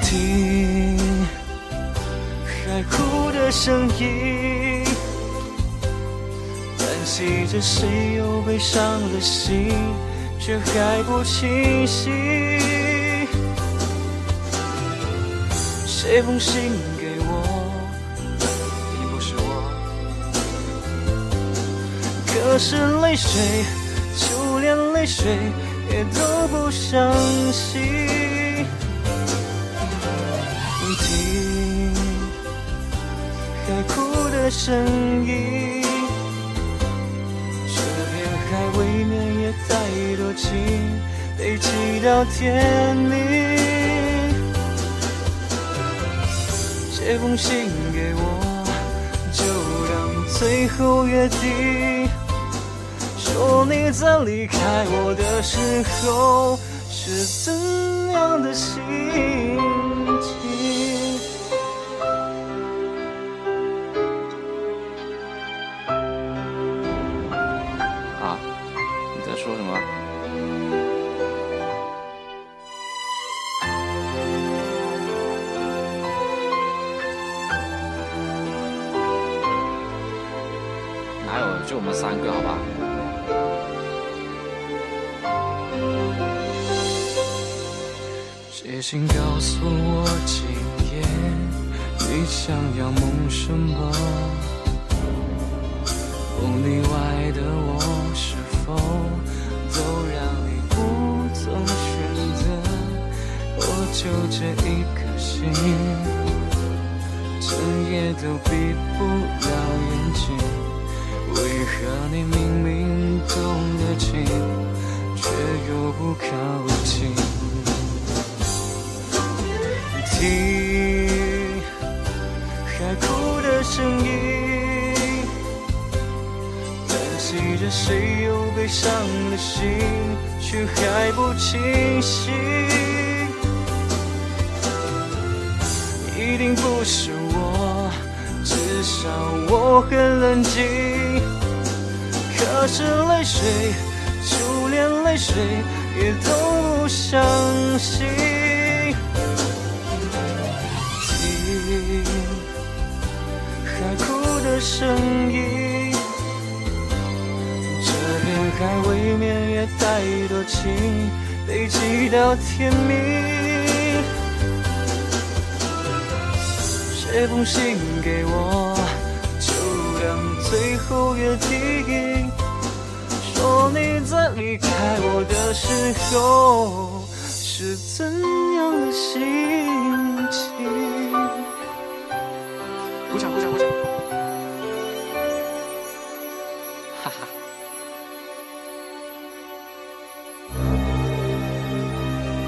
听海哭的声音，叹息着谁又悲伤了心，却还不清醒。写封信给我，你不是我，可是泪水，就连泪水也都不相信。听海哭的声音，这片海未免也太多情，被记到天明。写封信给我，就当最后约定。说你在离开我的时候是怎样的心哪有？就我们三个，好吧？写信告诉我今夜你想要梦什么？梦里外的我是否都让你无从选择？我就这一颗心，整夜都闭不了眼睛。为何你明明动了情，却又不靠近？听海哭的声音，叹息着谁又悲伤了心，却还不清醒。一定不是我，至少我很冷静。可是泪水，就连泪水也都不相信。听海哭的声音，这片海未免也太多情，被记到天明。写封信给我，就当最后约定。说你在离开我的时候是怎样的心情？